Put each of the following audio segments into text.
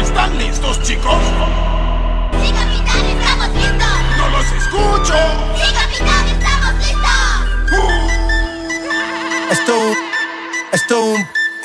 ¿Están listos, chicos? ¡Sí, capitán! ¡Estamos listos! ¡No los escucho! ¡Sí, capitán! ¡Estamos listos! Esto un,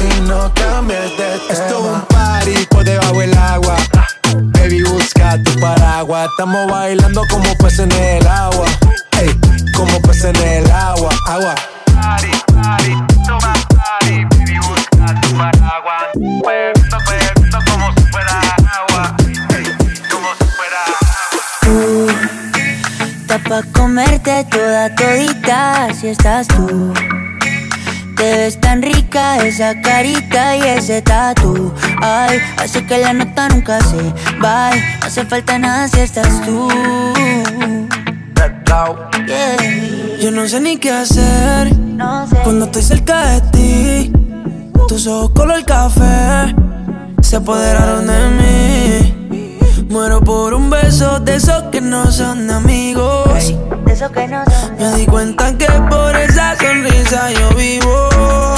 y no cambies de tema. Esto es un party por debajo del agua. Baby, busca tu paraguas. Estamos bailando como peces en el agua. Esa carita y ese tatu. Ay, hace que la nota nunca se va. No hace falta nada si estás tú. Yeah. Yo no sé ni qué hacer No sé. cuando estoy cerca de ti. Tus ojos color café se apoderaron de mí. Muero por un beso de esos que no son amigos. De eso que no son Me di cuenta que por esa sonrisa yo vivo.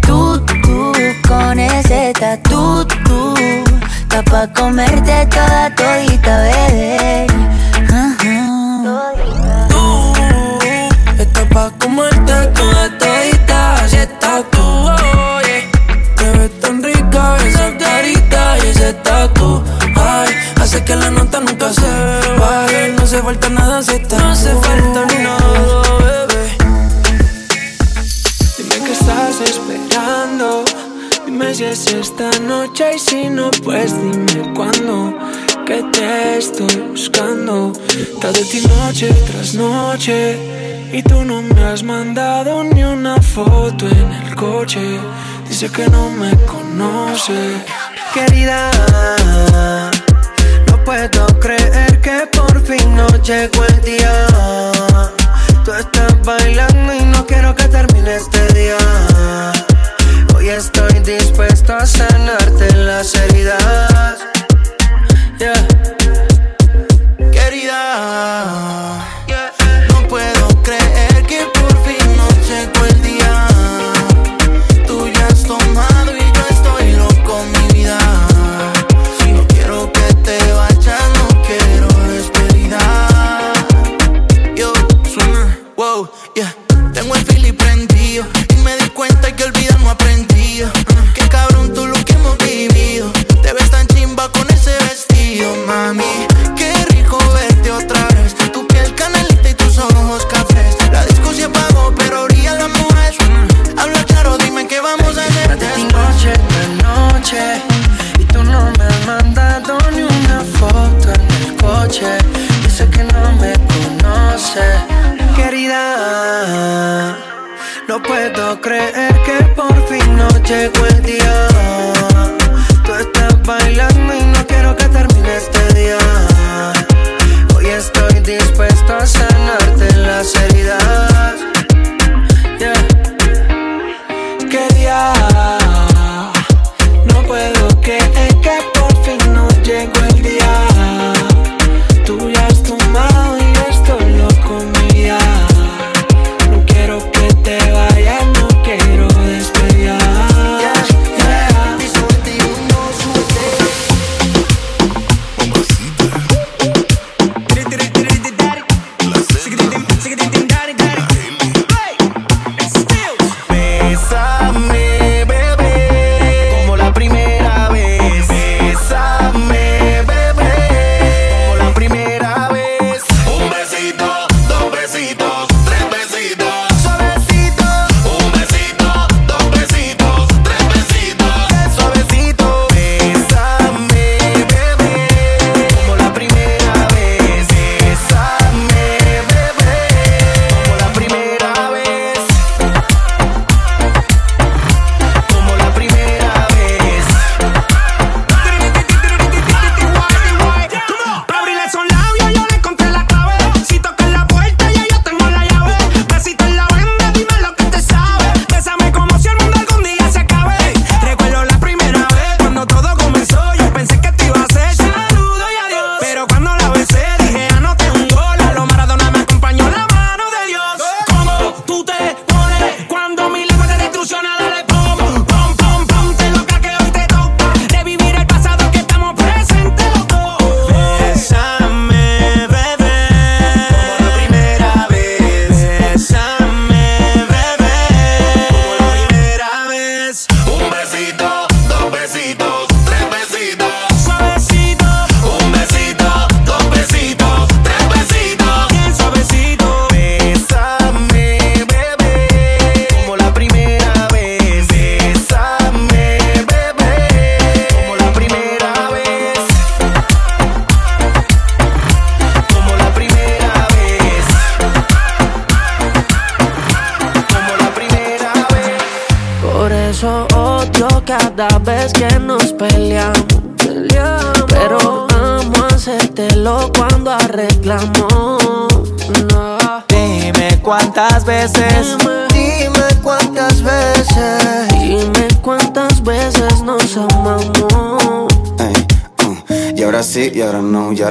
tú, tú, con ese tatu, tú, está pa' comerte toda todita, bebé. Ajá. Tú estás pa' comerte toda todita estás tú. oye. Te ves tan rica esa carita y ese tatu. Ay, hace que la nota nunca se baje. No hace falta nada si No hace falta si no, pues dime cuándo. Que te estoy buscando. Tarde y noche tras noche. Y tú no me has mandado ni una foto en el coche. Dice que no me conoce. Querida, no puedo creer que por fin no llegó el día. Tú estás bailando y no quiero que termine este día. Estoy dispuesto a sanarte las heridas. Yeah. Querida,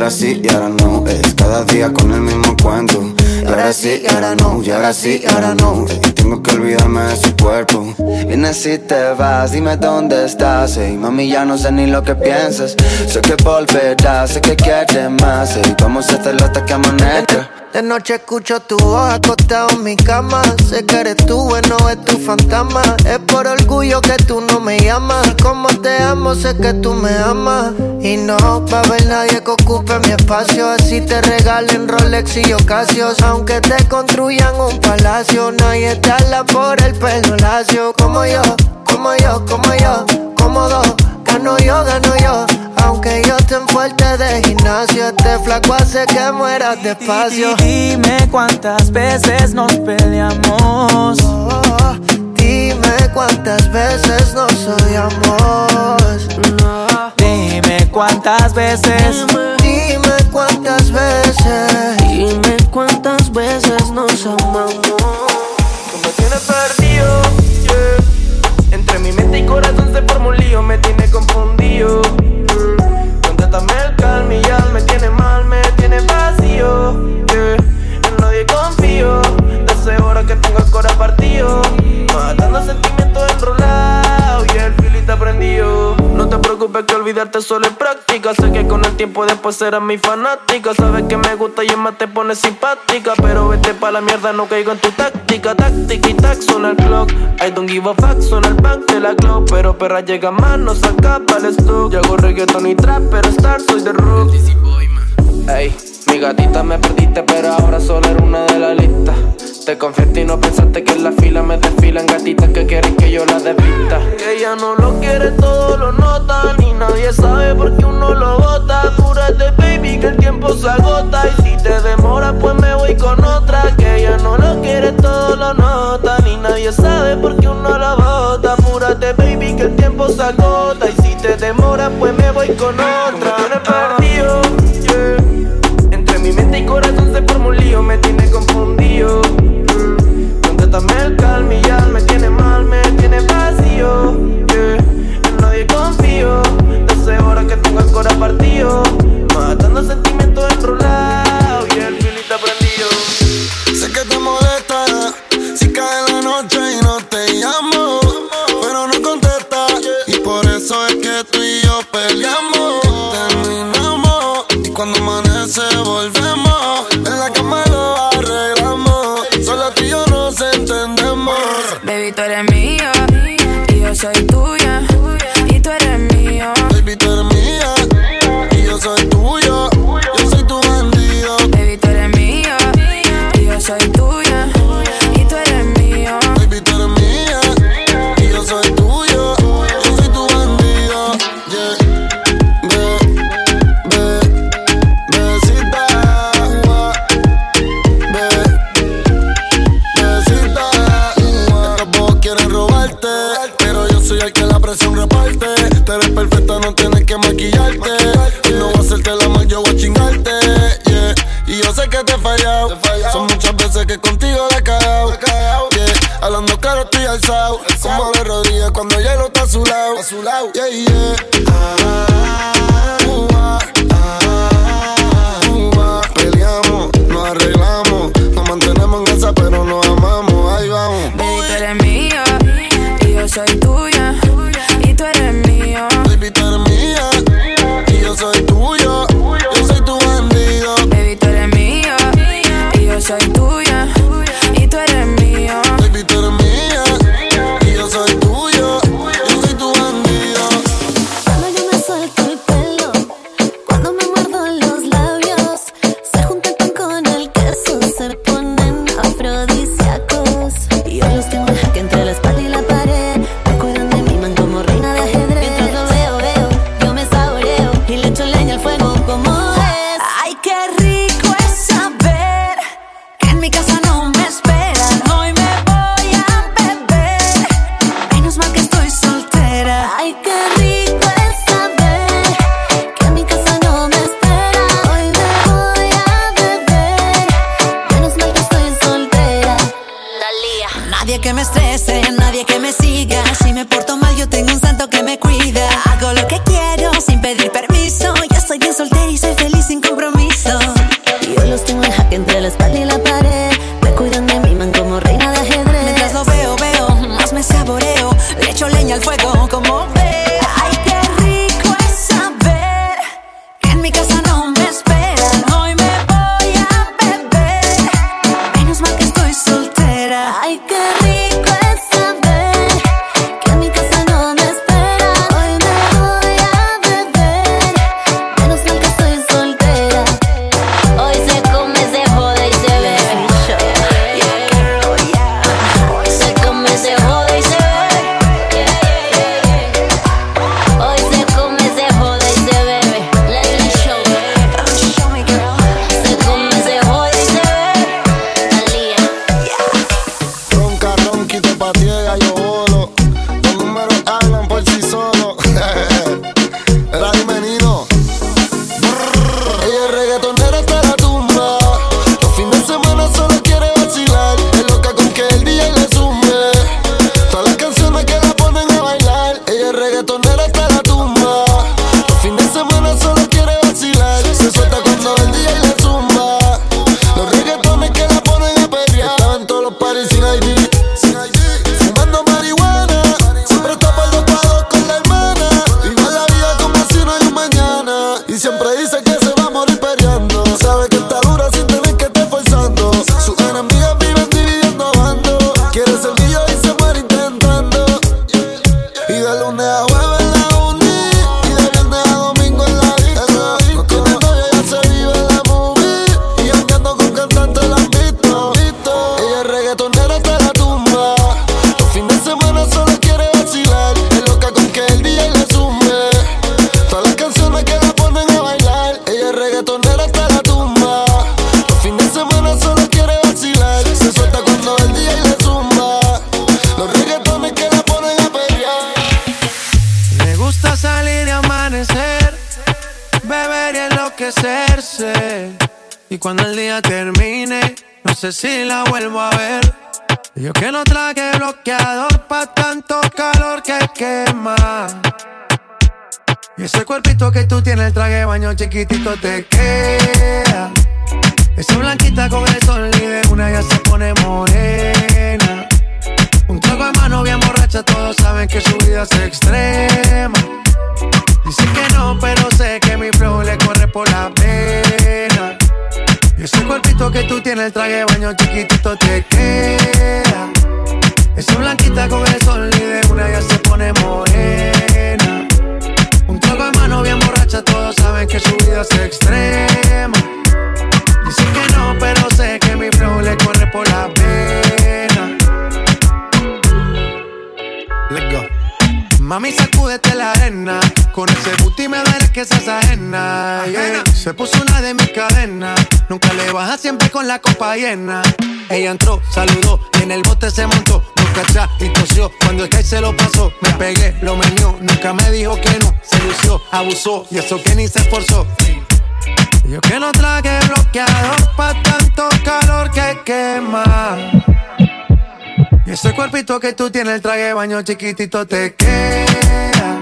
ahora y sí, y ahora no. Es cada día con el mismo cuento. Y ahora sí, y ahora no, y ahora sí, y ahora no. Ey, tengo que olvidarme de su cuerpo. Vienes y te vas, dime dónde estás. Ey, mami, ya no sé ni lo que piensas. Sé que volverás, sé que quieres más. Ey, vamos a hacerlo hasta que amanezca. De noche escucho tu voz acostado en mi cama. Sé que eres tú, bueno, es tu fantasma. Es por orgullo que tú no me llamas. Como te amo, sé que tú me amas. Y no va a haber nadie que ocupe mi espacio. Así te regalen Rolex y Ocasios. Aunque te construyan un palacio, nadie te habla por el pelo lacio. Como yo, como yo, como yo, cómodo. Gano yo, gano yo. Fuerte de gimnasio, este flaco hace que mueras despacio. Dime cuántas veces nos peleamos. Oh, dime cuántas veces nos odiamos. No. Dime cuántas veces. Dime cuántas veces. Dime cuántas veces nos amamos. Tú me tienes perdido, yeah. Entre mi mente y corazón se forma un lío, me tiene confundido. Contrátame el calma y ya me tiene mal, me tiene vacío. yeah. En nadie confío, desde ahora que tengo el corazón partido. Matando sentimientos enrolados y el filito prendido. No te preocupes que olvidarte solo es práctica. Sé que con el tiempo después serás mi fanática. Sabes que me gusta y es más te pone simpática. Pero vete pa' la mierda, no caigo en tu táctica. Táctica y tac, suena el clock. I don't give a fuck, suena el back de la club. Pero perra llega más, no se acaba el stock. Yo hago reggaeton y trap, pero star soy de rock. Ey, mi gatita me perdiste, pero ahora solo era una de la lista. Te confiaste y no pensaste que en la fila me desfilan gatitas que quieren que yo las desvista. Que ella no lo quiere, todo lo nota. Ni nadie sabe por qué uno lo bota. Apúrate, baby, que el tiempo se agota. Y si te demora, pues me voy con otra. Que ella no lo quiere, todo lo nota. Ni nadie sabe por qué uno lo bota. Apúrate, baby, que el tiempo se agota. No tienes que maquillarte. Y no voy a hacerte la mal, yo voy a chingarte. Yeah. Y yo sé que te he fallado. Son muchas veces que contigo la he cagado. Yeah. Hablando claro estoy alzado. Como de Rodríguez cuando hielo está a su lado. A su lado. Yeah, yeah. Nadie que me estrese, nadie que me siga. Si me porto mal, yo tengo un santo que me cuida. Chiquitito te queda. Esa blanquita con el sol y de una ya se pone morena. Un trago de mano bien borracha, todos saben que su vida es extrema. Dicen que no, pero sé que mi flow le corre por la pena. Y ese cuerpito que tú tienes, el traje de baño chiquitito te queda. Esa blanquita con el sol y de una ya se pone morena. Todos saben que su vida es extrema. Dicen que no, pero sé que mi flow le corre por la pena. Let's go. Mami, sacúdete la arena. Con ese booty me verás que seas ajena. yeah. Se puso una de mis cadenas. Nunca le baja siempre con la copa llena. Ella entró, saludó y en el bote se montó. Nunca atrás y tosió. Cuando el que se lo pasó, me pegué, lo menió. Nunca me dijo que no. Se lució, abusó y eso que ni se esforzó. Yo que no traje bloqueador pa' tanto calor que quema. Ese cuerpito que tú tienes, el traje de baño chiquitito te queda.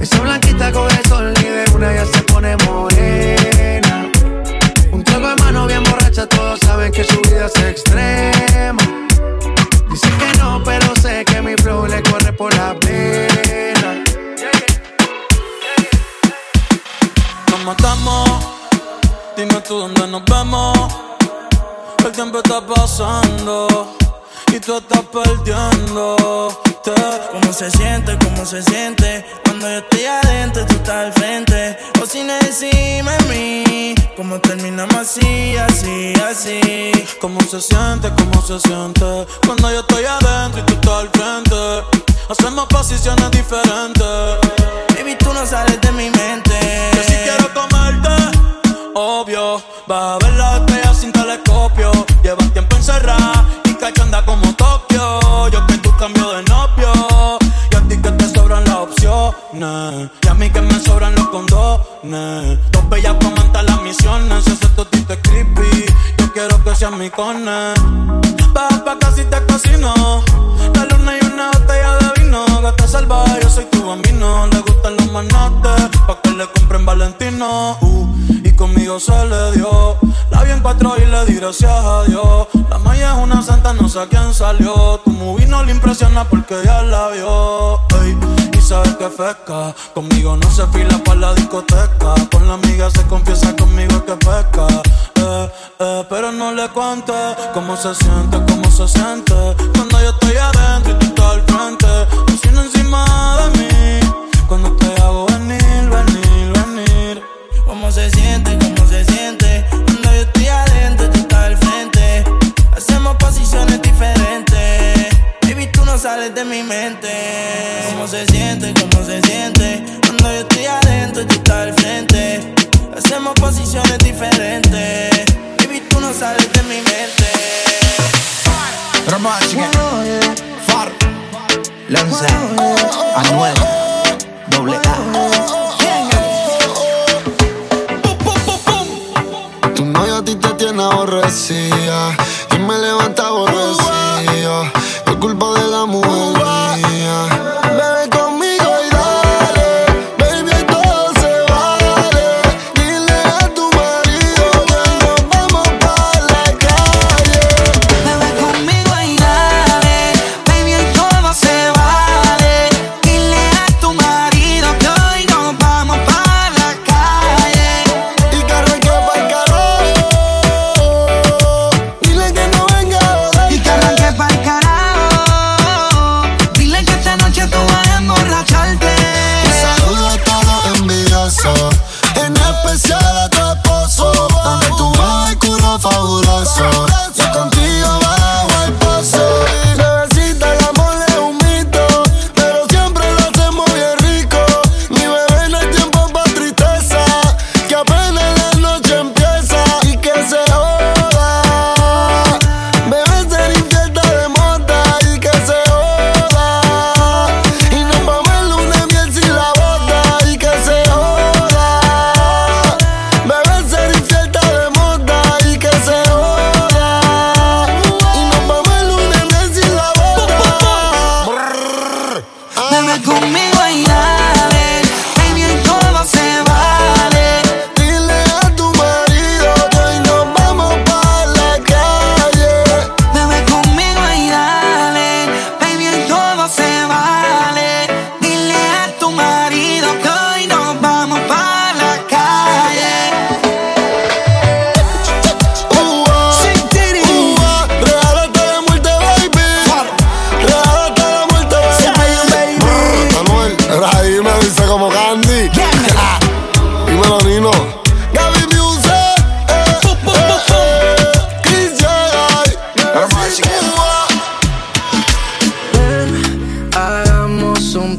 Esa blanquita con el sol una ya se pone morena. Un trago de mano bien borracha, todos saben que su vida es extrema. Dicen que no, pero sé que mi flow le corre por la pena. ¿Cómo estamos? Dime tú dónde nos vemos. El tiempo está pasando y tú estás perdiendo. ¿Cómo se siente? ¿Cómo se siente? Cuando yo estoy adentro, y tú estás al frente. O si no decime a mí, ¿cómo terminamos así, así, así? ¿Cómo se siente? ¿Cómo se siente? Cuando yo estoy adentro y tú estás al frente. Hacemos posiciones diferentes. Baby, tú no sales de mi mente. Yo sí quiero comerte, obvio. Vas a ver la estrella sin telescopio. Llevas tiempo encerrada y cachonda como Tokio. Yo que tú cambio de novio. Y a ti que te sobran las opciones. Y a mí que me sobran los condones. Dos bellas comentan las misiones. Ese totito es creepy. Yo quiero que seas mi cone. Baja pa' casi te casino. La luna y una botella de vino. Gata salvaje, yo soy tu bambino. Le gustan los manotes. Pa' que le compren Valentino. Uh conmigo se le dio. La vi en y le di gracias a Dios. La Maya es una santa, no sé a quién salió. Tu movie no le impresiona porque ya la vio. Y sabes que fesca. Conmigo no se fila para la discoteca. Con la amiga se confiesa conmigo que pesca. Eh, eh, pero no le cuente cómo se siente, cómo se siente. Cuando yo estoy adentro y tú estás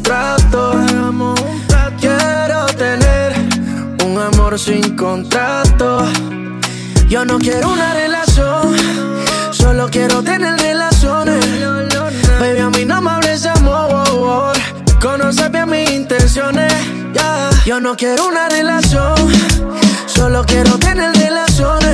un. Quiero tener un amor sin contrato. Yo no quiero una relación, solo quiero tener relaciones. Baby, a mí no me hables de amor. Conoce bien mis intenciones. Yo no quiero una relación, solo quiero tener relaciones.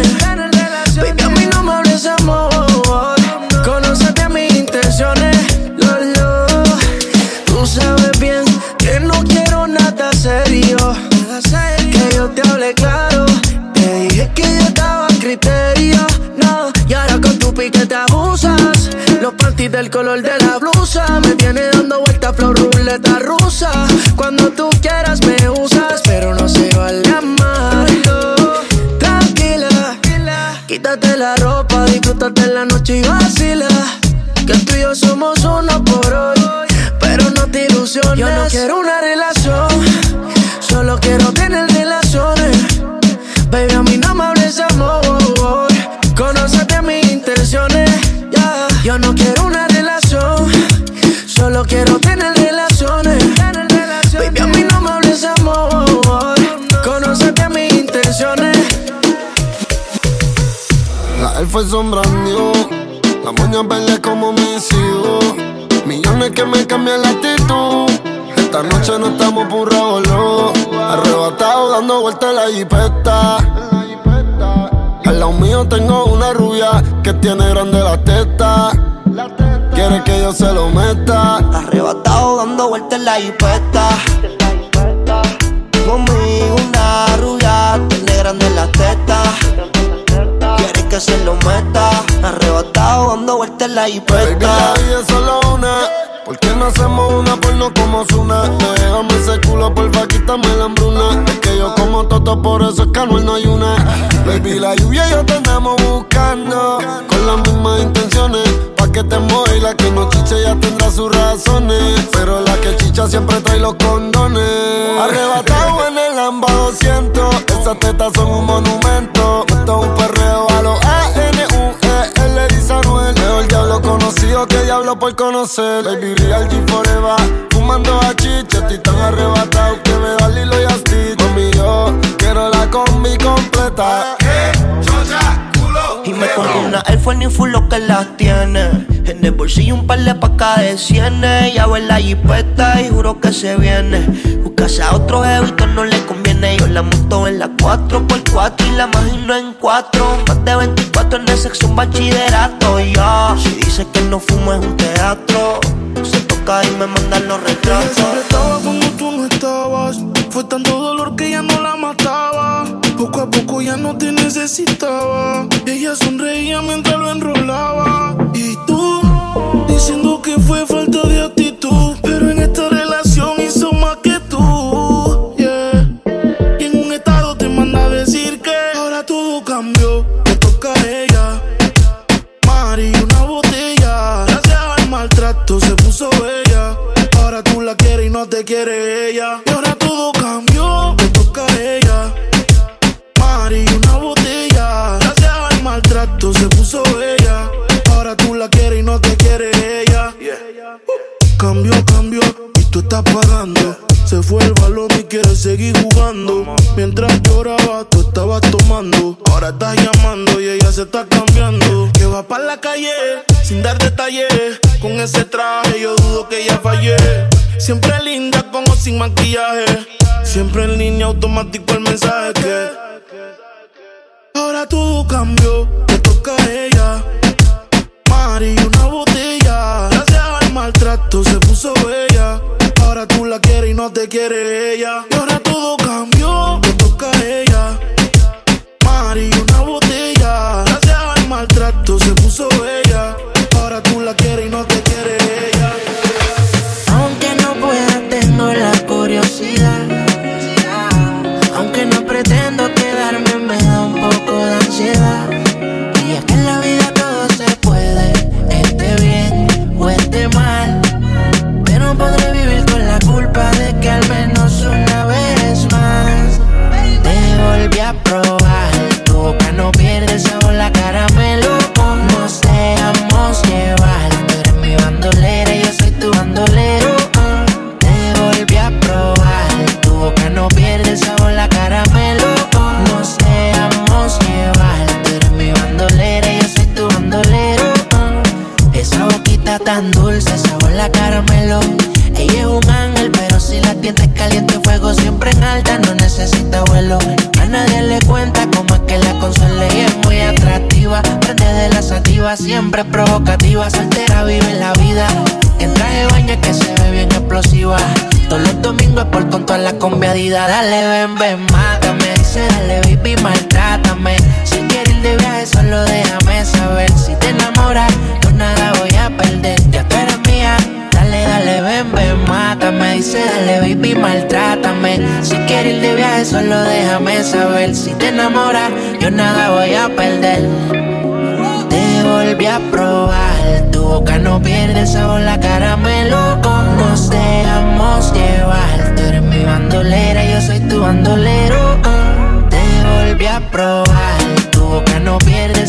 Te hablé claro. Te dije que yo estaba a criterio. No, y ahora con tu pique te abusas. Los panties del color de la blusa. Me tiene dando vuelta flor ruleta rusa. Cuando tú quieras me usas, pero no se vale amarlo. Tranquila, quítate la ropa, disfrútate la noche y vacila. Que tú y yo somos uno por hoy, pero no te ilusiones. Yo no quiero una relación, solo quiero tener. Baby, a mí no me hables de amor. Conócete mis intenciones. yeah. Yo no quiero una relación, solo quiero tener relaciones. Baby, a mí no me hables de amor. Conócete mis intenciones. La él fue sombrando, la moña verde como mis hijos. Millones que me cambian la actitud. Esta noche no estamos por boludo. Arrebatado dando vueltas en la jipeta. Al lado mío tengo una rubia que tiene grande la teta. Quiere que yo se lo meta. Arrebatado dando vueltas en la jipeta. Conmigo una rubia, tiene grande la teta. Quiere que se lo meta. Arrebatado dando vueltas en la Baby, hipuesta. la vida es solo una. ¿Por qué no hacemos una porno como Zuna? Déjame ese culo, porfa, quítame la hambruna. Es que yo como toto, por eso es que Anuel no hay una. Baby, la lluvia y yo te andamos buscando. Con las mismas intenciones. Pa' que te mueva y la que no chiche ya tendrá sus razones. Pero la que chicha siempre trae los condones. Arrebatado en el Lamba 200. Esas tetas son un monumento. Esto es un perreo a los conocido que diablo por conocer. Baby, real G forever. Fumando a chicha, estoy tan arrebatado que me da Lilo y Stitch. Mami, yo quiero la combi completa. Y me pongo una Air Force ni full lo que las tiene. En el bolsillo un par de pacas de cienes. Ya en la jipeta y juro que se viene. Buscase a otro jevito no le conviene. Yo la monto en la 4x4 y la imagino en 4. Más de 24 en sexo un bachillerato. Ya, si dice que no fumo es un teatro. Se toca y me mandan los Ella retratos. siempre estaba cuando tú no estabas. Fue tanto dolor que ya no la mataba. Poco a poco ya no te necesitaba. Ella sonreía mientras lo enrolaba. Y tú, diciendo que fue estás pagando. Se fue el balón y quiere seguir jugando. Mientras lloraba, tú estabas tomando. Ahora estás llamando y ella se está cambiando. Que va para la calle sin dar detalles. Con ese traje yo dudo que ella fallé. Siempre linda con o sin maquillaje. Siempre en línea automático el mensaje que. Ahora todo cambió, le toca te quiere ella. Dale, ven, ven, mátame. Dice, dale, baby, maltrátame. Si quieres ir de viaje, solo déjame saber. Si te enamoras, yo nada voy a perder. Ya tú eres mía. Dale, dale, ven, ven, mátame. Dice, dale, baby, maltrátame. Si quieres ir de viaje, solo déjame saber. Si te enamoras, yo nada voy a perder. Te volví a probar, tu boca no pierde sabor, la caramelo. Nos dejamos llevar, bandolera, yo soy tu bandolero. Te volví a probar, tu boca no pierde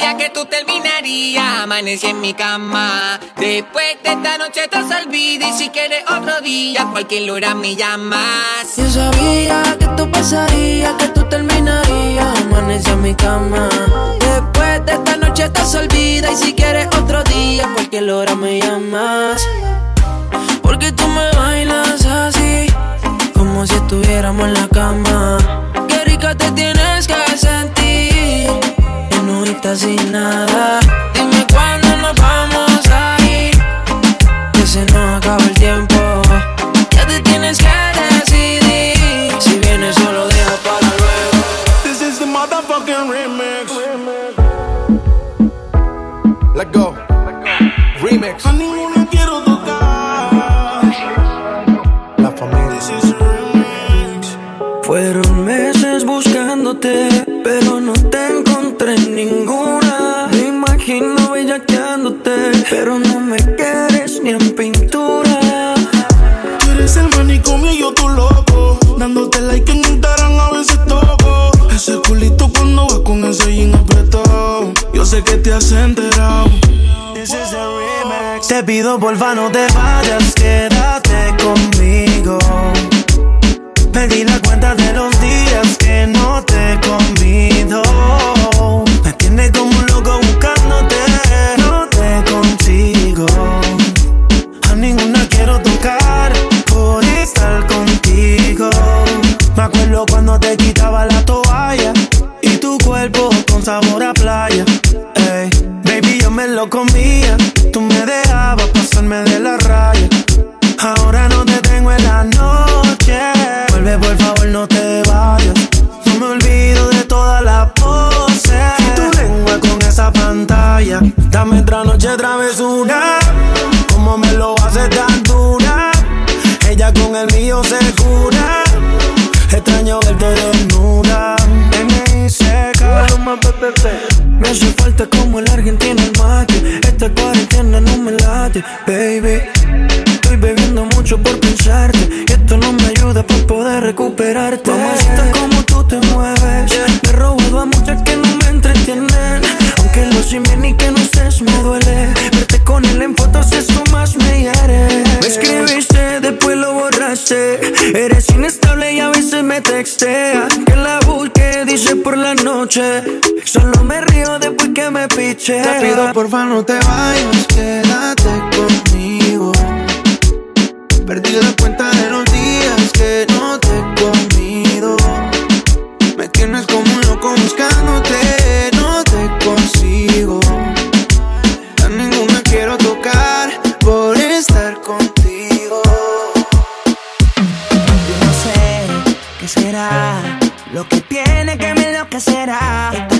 pasaría, que tú terminarías. Amanecí en mi cama. Después de esta noche te olvida y si quieres otro día, cualquier hora me llamas. Yo sabía que esto pasaría, que tú terminarías. Amanecí en mi cama. Después de esta noche te olvida y si quieres otro día, cualquier hora me llamas. Porque tú me bailas así, como si estuviéramos en la cama. Qué rica te tienes que sentir, sin nada. Dime cuándo nos vamos a ir, que se nos acaba el tiempo. Ya te tienes que travesura. Como me lo hace tan dura. Ella con el mío se cura. Extraño verte desnuda. Seca. Me hace falta como el argentino el mate. Esta cuarentena no me late, baby. Estoy bebiendo mucho por pensarte. Y esto no me ayuda para poder recuperarte. Mamacita, como tú te mueves. Me he robado a muchas que no me entretienen. Aunque lo sé bien y que no estés, me duele. En fotos, eso más me hiere. Me escribiste, después lo borraste. Eres inestable y a veces me texteas. Que la busque, dice por la noche. Solo me río después que me piche. Te pido porfa no te vayas, quédate conmigo. Perdí la cuenta de los días que no te he comido. Me tienes como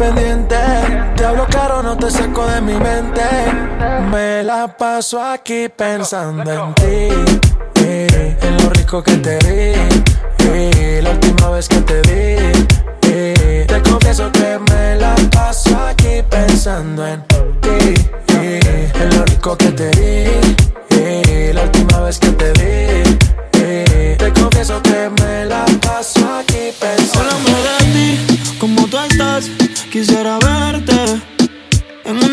pendiente. Te hablo caro, no te saco de mi mente. Me la paso aquí pensando en ti. En lo rico que te di. La última vez que te di. Te confieso que me la paso aquí pensando en ti. En lo rico que te di. La última vez que te di.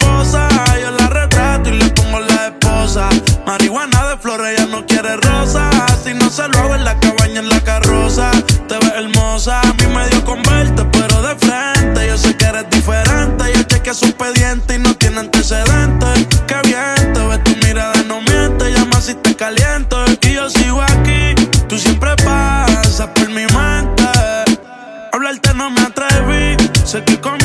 Yo la retrato y le pongo la esposa. Marihuana de flores, ella no quiere rosa. Si no se lo hago en la cabaña, en la carroza. Te ves hermosa, a mí me dio con verte, pero de frente. Yo sé que eres diferente. Yo chequeé su expediente y no tiene antecedentes. Que bien, te ves tu mirada, no miente. Llama si te caliento y yo sigo aquí. Tú siempre pasas por mi mente. Hablarte no me atreví, sé que conmigo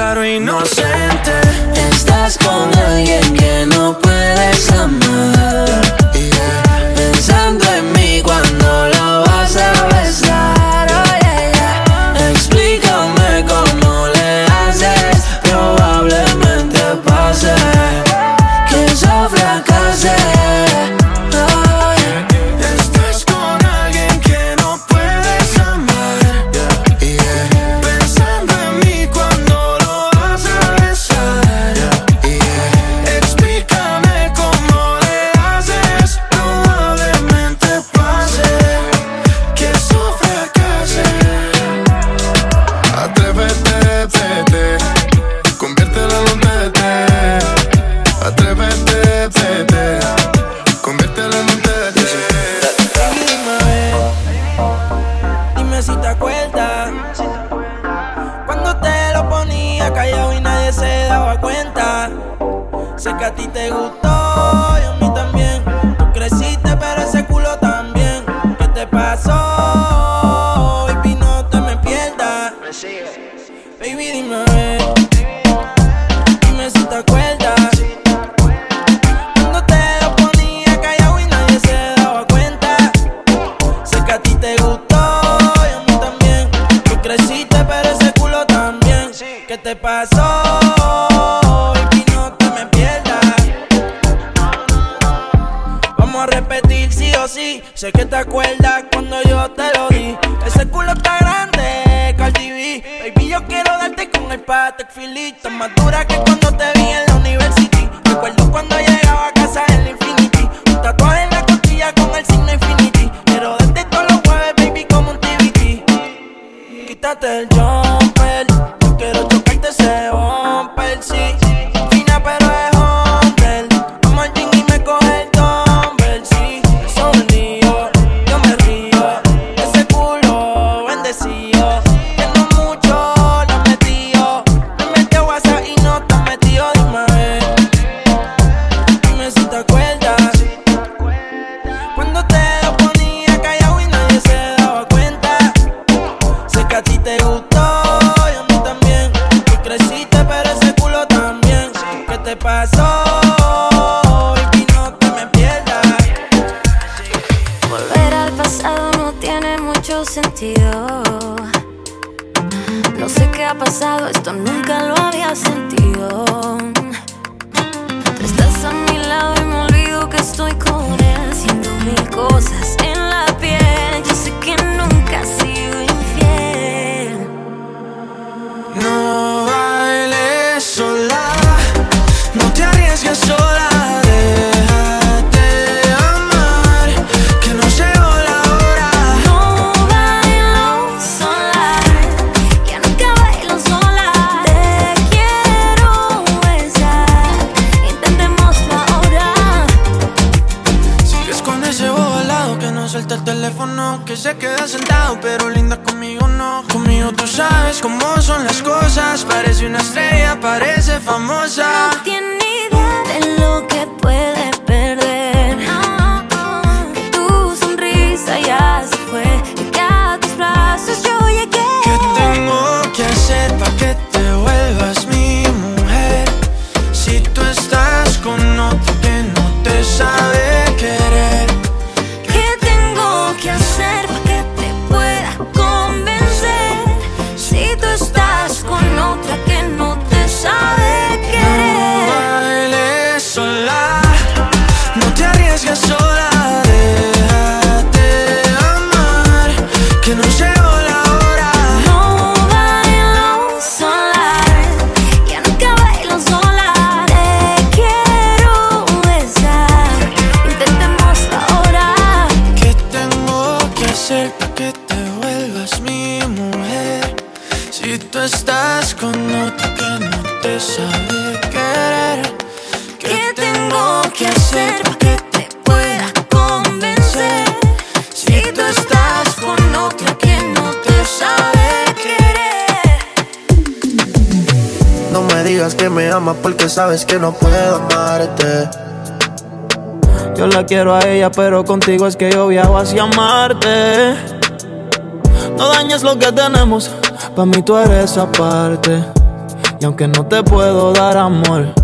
claro inocente. Famosa. Sabes que no puedo amarte. Yo la quiero a ella, pero contigo es que yo viajo hacia Marte. No dañes lo que tenemos, pa' mí tú eres aparte. Y aunque no te puedo dar amor,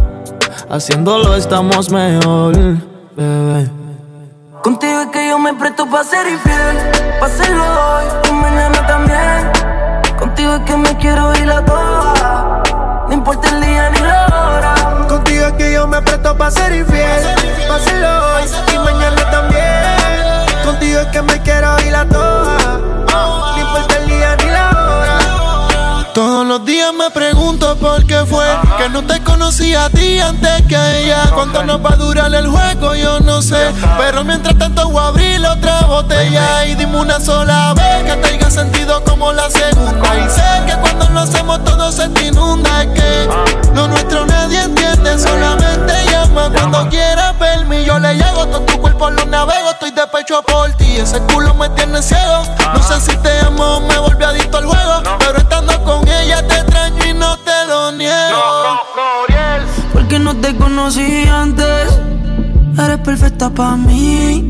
haciéndolo estamos mejor, bebé. Contigo es que yo me presto pa' ser infiel, pa' hacerlo hoy y mañana también. Contigo es que me quiero ir a toa, no importa el es que yo me presto pa' ser infiel, pa' hacerlo hoy y mañana también. Contigo es que me quiero ir a toa, no importa el día ni la hora. Todos los días me pregunto por qué fue que no te conocí a ti antes que a ella. ¿Cuánto nos va a durar el juego? Yo no sé. Pero mientras tanto voy a abrir otra botella y dime una sola vez que tenga sentido como la segunda. Y sé que cuando lo hacemos todo se te inunda. Es que lo nuestro nadie entiende, solamente llama cuando quieras verme. Yo le llego, todo tu cuerpo lo navego, estoy de pecho por ti. Ese culo me tiene ciego. No sé si te amo me volví adicto al juego, pero estando con ella te extraño no te lo niego. Porque no te conocí antes, eres perfecta para mí.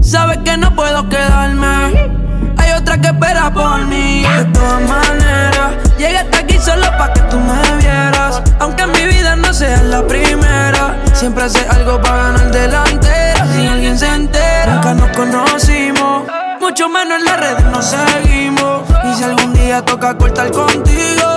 Sabes que no puedo quedarme, hay otra que espera por mí. De todas maneras, llegué hasta aquí solo para que tú me vieras. Aunque en mi vida no seas la primera, siempre hace algo para ganar delantera. Si alguien se entera, nunca nos conocimos. Mucho menos en las redes nos seguimos. Y si algún día toca cortar contigo,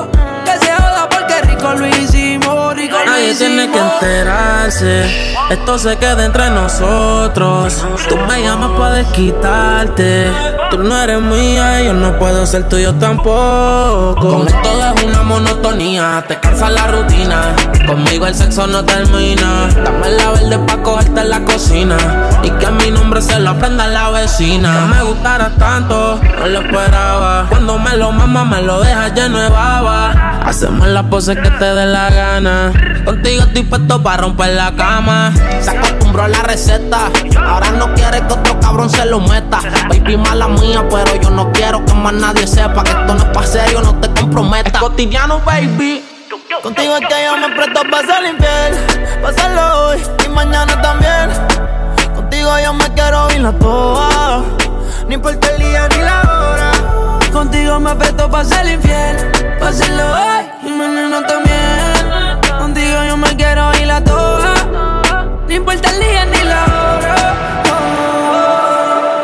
Nadie tiene que enterarse. Esto se queda entre nosotros. Tú me llamas para desquitarte. Tú no eres mía y yo no puedo ser tuyo tampoco. Con esto es una monotonía. Te cansa la rutina. Conmigo el sexo no termina. Dame la verde pa' cogerte en la cocina. Y que mi nombre se lo aprenda la vecina. Que me gustara tanto, no lo esperaba. Cuando me lo mama, me lo deja lleno de baba. Hacemos las poses que te dé la gana. Contigo estoy puesto para romper la cama. Se acostumbró a la receta. Ahora no quiere que otro cabrón se lo meta. Baby, mala pero yo no quiero que más nadie sepa que esto no es pa' serio, no te comprometa. Cotidiano, baby. Contigo es que yo me presto para ser infiel. Pásalo hoy y mañana también. Contigo yo me quiero ir la toa. Ni importa el día ni la hora. Contigo me presto para ser infiel. Pásalo hoy y mañana también. Contigo yo me quiero ir la toa. Ni importa el día ni la hora.